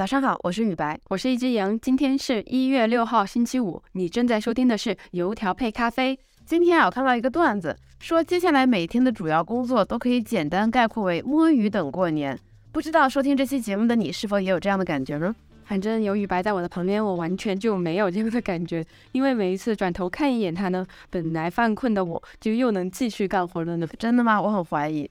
早上好，我是雨白，我是一只羊。今天是一月六号，星期五。你正在收听的是油条配咖啡。今天啊，我看到一个段子，说接下来每天的主要工作都可以简单概括为摸鱼等过年。不知道收听这期节目的你是否也有这样的感觉呢？反正有雨白在我的旁边，我完全就没有这样的感觉。因为每一次转头看一眼他呢，本来犯困的我就又能继续干活了呢。真的吗？我很怀疑。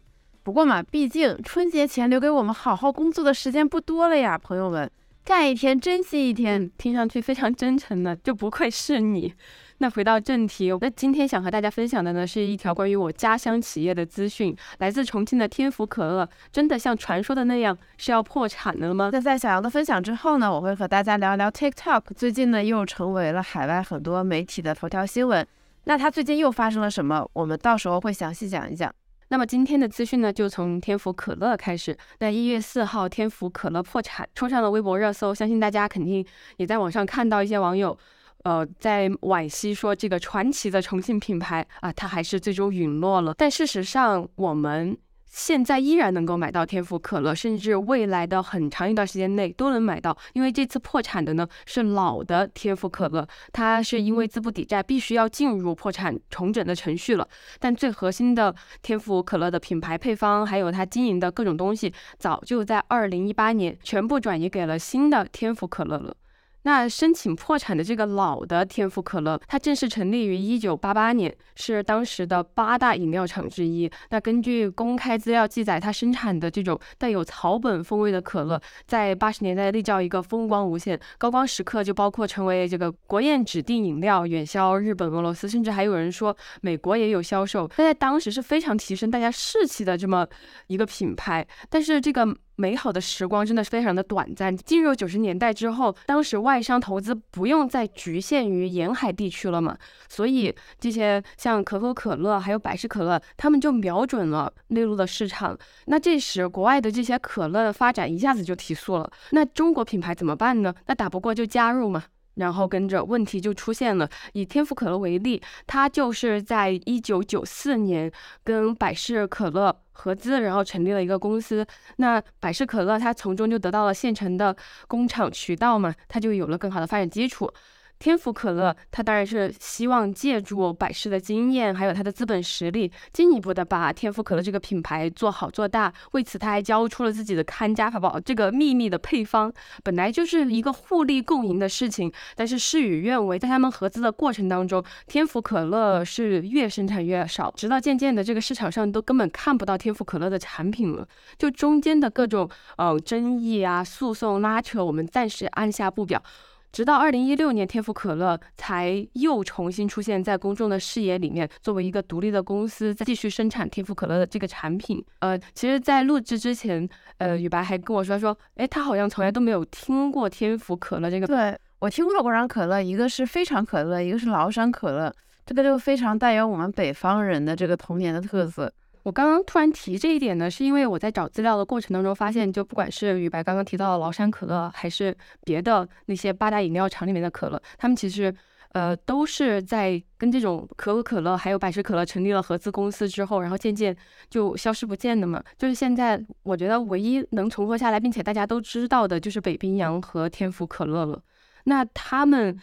不过嘛，毕竟春节前留给我们好好工作的时间不多了呀，朋友们，干一天珍惜一天，听上去非常真诚呢，就不愧是你。那回到正题，那今天想和大家分享的呢，是一条关于我家乡企业的资讯，来自重庆的天府可乐，真的像传说的那样是要破产了吗？那在小杨的分享之后呢，我会和大家聊聊 TikTok，最近呢又成为了海外很多媒体的头条新闻，那它最近又发生了什么？我们到时候会详细讲一讲。那么今天的资讯呢，就从天府可乐开始。那一月四号，天府可乐破产，冲上了微博热搜。相信大家肯定也在网上看到一些网友，呃，在惋惜说这个传奇的重庆品牌啊，它还是最终陨落了。但事实上，我们。现在依然能够买到天府可乐，甚至未来的很长一段时间内都能买到。因为这次破产的呢是老的天府可乐，它是因为资不抵债，必须要进入破产重整的程序了。但最核心的天府可乐的品牌配方，还有它经营的各种东西，早就在二零一八年全部转移给了新的天府可乐了。那申请破产的这个老的天府可乐，它正式成立于一九八八年，是当时的八大饮料厂之一。那根据公开资料记载，它生产的这种带有草本风味的可乐，在八十年代立叫一个风光无限，高光时刻就包括成为这个国宴指定饮料，远销日本、俄罗斯，甚至还有人说美国也有销售。那在当时是非常提升大家士气的这么一个品牌，但是这个。美好的时光真的是非常的短暂。进入九十年代之后，当时外商投资不用再局限于沿海地区了嘛，所以这些像可口可乐还有百事可乐，他们就瞄准了内陆的市场。那这时国外的这些可乐的发展一下子就提速了。那中国品牌怎么办呢？那打不过就加入嘛。然后跟着问题就出现了。以天府可乐为例，它就是在一九九四年跟百事可乐合资，然后成立了一个公司。那百事可乐它从中就得到了现成的工厂渠道嘛，它就有了更好的发展基础。天府可乐，它当然是希望借助百事的经验，还有它的资本实力，进一步的把天府可乐这个品牌做好做大。为此，他还交出了自己的看家法宝，这个秘密的配方，本来就是一个互利共赢的事情。但是事与愿违，在他们合资的过程当中，天府可乐是越生产越少，直到渐渐的这个市场上都根本看不到天府可乐的产品了。就中间的各种呃争议啊、诉讼拉扯，我们暂时按下不表。直到二零一六年，天府可乐才又重新出现在公众的视野里面，作为一个独立的公司，在继续生产天府可乐的这个产品。呃，其实，在录制之前，呃，雨白还跟我说说，哎，他好像从来都没有听过天府可乐这个。对我听过两款可乐，一个是非常可乐，一个是崂山可乐，这个就非常带有我们北方人的这个童年的特色。我刚刚突然提这一点呢，是因为我在找资料的过程当中发现，就不管是宇白刚刚提到的崂山可乐，还是别的那些八大饮料厂里面的可乐，他们其实呃都是在跟这种可口可乐还有百事可乐成立了合资公司之后，然后渐渐就消失不见的嘛。就是现在我觉得唯一能存活下来，并且大家都知道的，就是北冰洋和天府可乐了。那他们。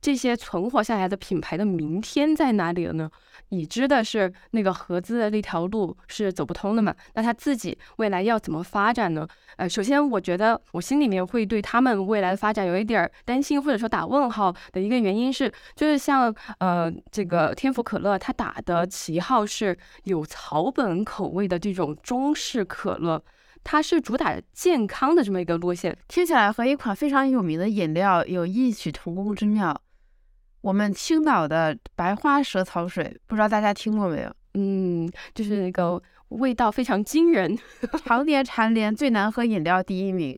这些存活下来的品牌的明天在哪里了呢？已知的是，那个合资的那条路是走不通的嘛？那他自己未来要怎么发展呢？呃，首先我觉得我心里面会对他们未来的发展有一点担心，或者说打问号的一个原因是，就是像呃这个天府可乐，它打的旗号是有草本口味的这种中式可乐，它是主打健康的这么一个路线，听起来和一款非常有名的饮料有异曲同工之妙。我们青岛的白花蛇草水，不知道大家听过没有？嗯，就是那个味道非常惊人，常年蝉联最难喝饮料第一名。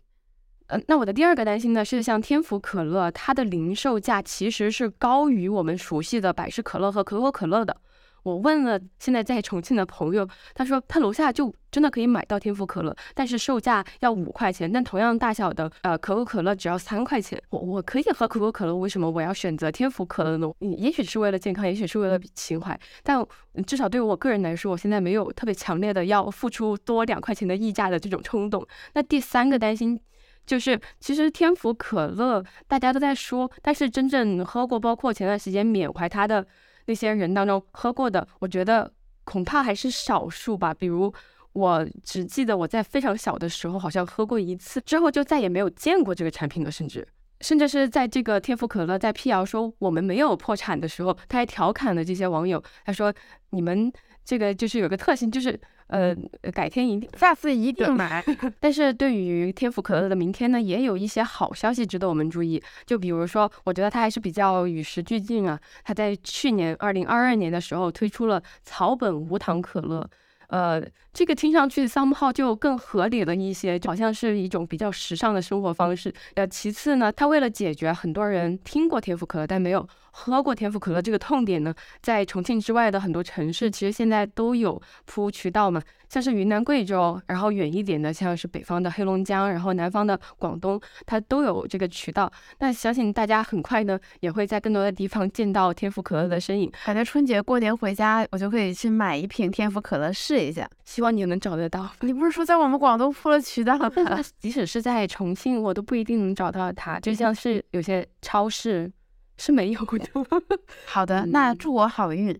呃，那我的第二个担心呢，是像天府可乐，它的零售价其实是高于我们熟悉的百事可乐和可口可乐的。我问了现在在重庆的朋友，他说他楼下就真的可以买到天府可乐，但是售价要五块钱，但同样大小的呃可口可乐只要三块钱。我我可以喝可口可乐，为什么我要选择天府可乐呢？也许是为了健康，也许是为了情怀，但至少对于我个人来说，我现在没有特别强烈的要付出多两块钱的溢价的这种冲动。那第三个担心。就是其实天府可乐大家都在说，但是真正喝过，包括前段时间缅怀它的那些人当中喝过的，我觉得恐怕还是少数吧。比如我只记得我在非常小的时候好像喝过一次，之后就再也没有见过这个产品了，甚至甚至是在这个天府可乐在辟谣说我们没有破产的时候，他还调侃了这些网友，他说你们这个就是有个特性，就是。呃，改天一定，下次一定买。但是对于天府可乐的明天呢，也有一些好消息值得我们注意。就比如说，我觉得它还是比较与时俱进啊。它在去年二零二二年的时候推出了草本无糖可乐。呃，这个听上去 somehow 就更合理了一些，好像是一种比较时尚的生活方式。呃，其次呢，它为了解决很多人听过天府可乐但没有喝过天府可乐这个痛点呢，在重庆之外的很多城市，其实现在都有铺渠道嘛。像是云南、贵州，然后远一点的，像是北方的黑龙江，然后南方的广东，它都有这个渠道。那相信大家很快呢，也会在更多的地方见到天府可乐的身影。感觉春节过年回家，我就可以去买一瓶天府可乐试一下。希望你能找得到。你不是说在我们广东铺了渠道吗？即使是在重庆，我都不一定能找到它。就像是有些超市是没有的。好的，那祝我好运。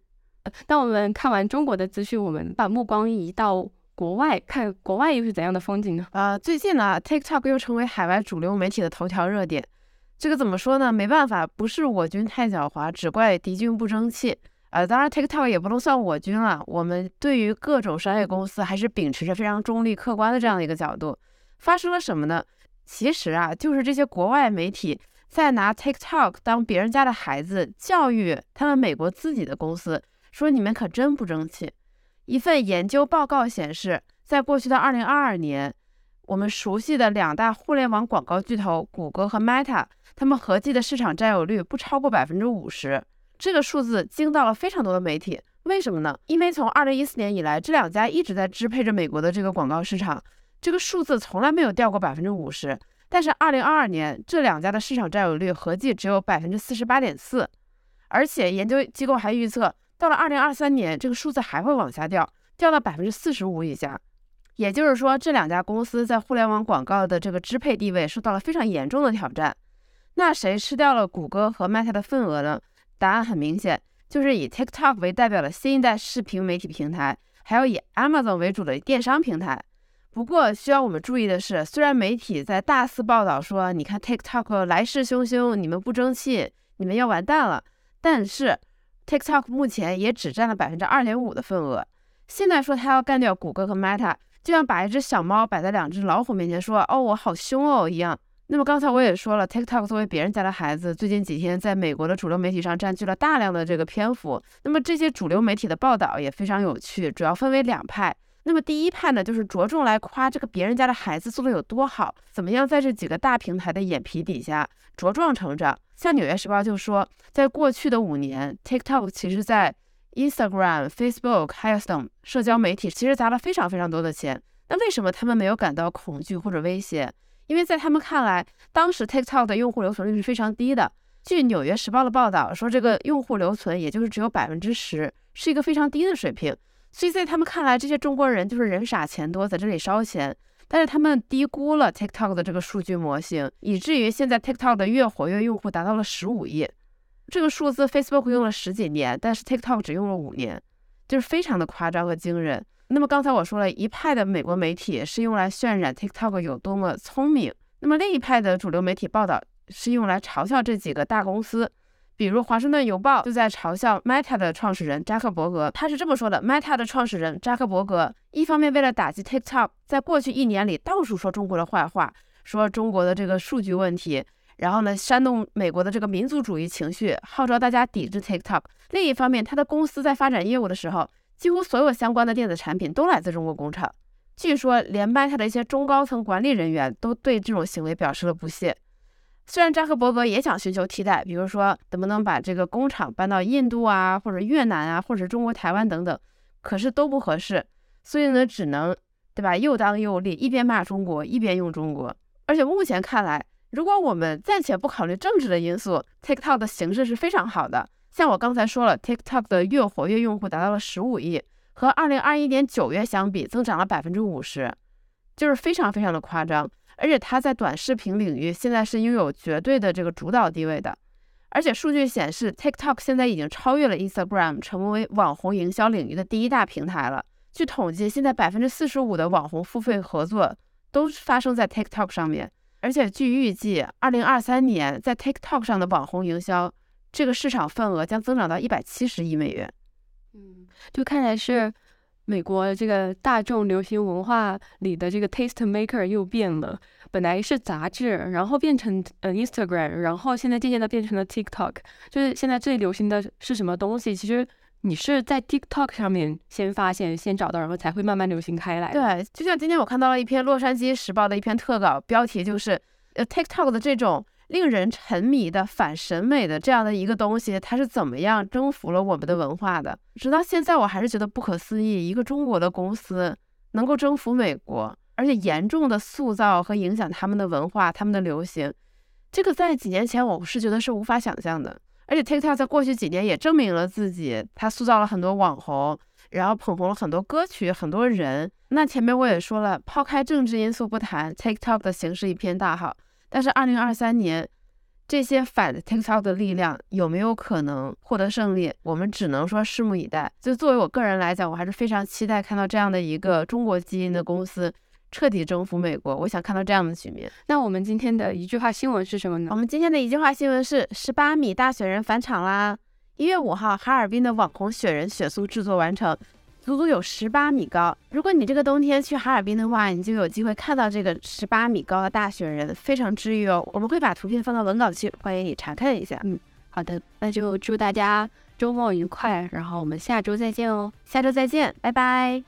当我们看完中国的资讯，我们把目光移到国外，看国外又是怎样的风景呢？呃，最近呢，TikTok 又成为海外主流媒体的头条热点。这个怎么说呢？没办法，不是我军太狡猾，只怪敌军不争气。呃，当然 TikTok 也不能算我军了。我们对于各种商业公司还是秉持着非常中立、客观的这样的一个角度。发生了什么呢？其实啊，就是这些国外媒体在拿 TikTok 当别人家的孩子，教育他们美国自己的公司。说你们可真不争气！一份研究报告显示，在过去的二零二二年，我们熟悉的两大互联网广告巨头谷歌和 Meta，他们合计的市场占有率不超过百分之五十。这个数字惊到了非常多的媒体。为什么呢？因为从二零一四年以来，这两家一直在支配着美国的这个广告市场，这个数字从来没有掉过百分之五十。但是二零二二年，这两家的市场占有率合计只有百分之四十八点四，而且研究机构还预测。到了二零二三年，这个数字还会往下掉，掉到百分之四十五以下。也就是说，这两家公司在互联网广告的这个支配地位受到了非常严重的挑战。那谁吃掉了谷歌和 Meta 的份额呢？答案很明显，就是以 TikTok 为代表的新一代视频媒体平台，还有以 Amazon 为主的电商平台。不过，需要我们注意的是，虽然媒体在大肆报道说，你看 TikTok 来势汹汹，你们不争气，你们要完蛋了，但是。TikTok 目前也只占了百分之二点五的份额。现在说他要干掉谷歌和 Meta，就像把一只小猫摆在两只老虎面前说：“哦，我好凶哦”一样。那么刚才我也说了，TikTok 作为别人家的孩子，最近几天在美国的主流媒体上占据了大量的这个篇幅。那么这些主流媒体的报道也非常有趣，主要分为两派。那么第一派呢，就是着重来夸这个别人家的孩子做的有多好，怎么样在这几个大平台的眼皮底下茁壮成长。像《纽约时报》就说，在过去的五年，TikTok 其实在 Instagram、Facebook 还有等社交媒体其实砸了非常非常多的钱。那为什么他们没有感到恐惧或者威胁？因为在他们看来，当时 TikTok 的用户留存率是非常低的。据《纽约时报》的报道说，这个用户留存也就是只有百分之十，是一个非常低的水平。所以在他们看来，这些中国人就是人傻钱多，在这里烧钱。但是他们低估了 TikTok 的这个数据模型，以至于现在 TikTok 的月活跃用户达到了十五亿。这个数字 Facebook 用了十几年，但是 TikTok 只用了五年，就是非常的夸张和惊人。那么刚才我说了一派的美国媒体是用来渲染 TikTok 有多么聪明，那么另一派的主流媒体报道是用来嘲笑这几个大公司。比如《华盛顿邮报》就在嘲笑 Meta 的创始人扎克伯格，他是这么说的：Meta 的创始人扎克伯格一方面为了打击 TikTok，在过去一年里到处说中国的坏话，说中国的这个数据问题，然后呢煽动美国的这个民族主义情绪，号召大家抵制 TikTok。另一方面，他的公司在发展业务的时候，几乎所有相关的电子产品都来自中国工厂。据说，连 Meta 的一些中高层管理人员都对这种行为表示了不屑。虽然扎克伯格也想寻求替代，比如说能不能把这个工厂搬到印度啊，或者越南啊，或者中国台湾等等，可是都不合适，所以呢，只能对吧，又当又立，一边骂中国，一边用中国。而且目前看来，如果我们暂且不考虑政治的因素，TikTok 的形势是非常好的。像我刚才说了，TikTok 的月活跃用户达到了十五亿，和二零二一年九月相比，增长了百分之五十，就是非常非常的夸张。而且它在短视频领域现在是拥有绝对的这个主导地位的。而且数据显示，TikTok 现在已经超越了 Instagram，成为网红营销领域的第一大平台了。据统计，现在百分之四十五的网红付费合作都发生在 TikTok 上面。而且据预计，二零二三年在 TikTok 上的网红营销这个市场份额将增长到一百七十亿美元。嗯，就看来是美国这个大众流行文化里的这个 taste maker 又变了。本来是杂志，然后变成呃 Instagram，然后现在渐渐的变成了 TikTok。就是现在最流行的是什么东西？其实你是在 TikTok 上面先发现、先找到，然后才会慢慢流行开来。对，就像今天我看到了一篇《洛杉矶时报》的一篇特稿，标题就是呃 TikTok 的这种令人沉迷的反审美的这样的一个东西，它是怎么样征服了我们的文化的？直到现在，我还是觉得不可思议，一个中国的公司能够征服美国。而且严重的塑造和影响他们的文化、他们的流行，这个在几年前我是觉得是无法想象的。而且 TikTok 在过去几年也证明了自己，它塑造了很多网红，然后捧红了很多歌曲、很多人。那前面我也说了，抛开政治因素不谈，TikTok 的形势一片大好。但是二零二三年，这些反 TikTok 的力量有没有可能获得胜利？我们只能说拭目以待。就作为我个人来讲，我还是非常期待看到这样的一个中国基因的公司。彻底征服美国，我想看到这样的局面。那我们今天的一句话新闻是什么呢？我们今天的一句话新闻是：十八米大雪人返场啦！一月五号，哈尔滨的网红雪人雪塑制作完成，足足有十八米高。如果你这个冬天去哈尔滨的话，你就有机会看到这个十八米高的大雪人，非常治愈哦。我们会把图片放到文稿区，欢迎你查看一下。嗯，好的，那就祝大家周末愉快，然后我们下周再见哦。下周再见，拜拜。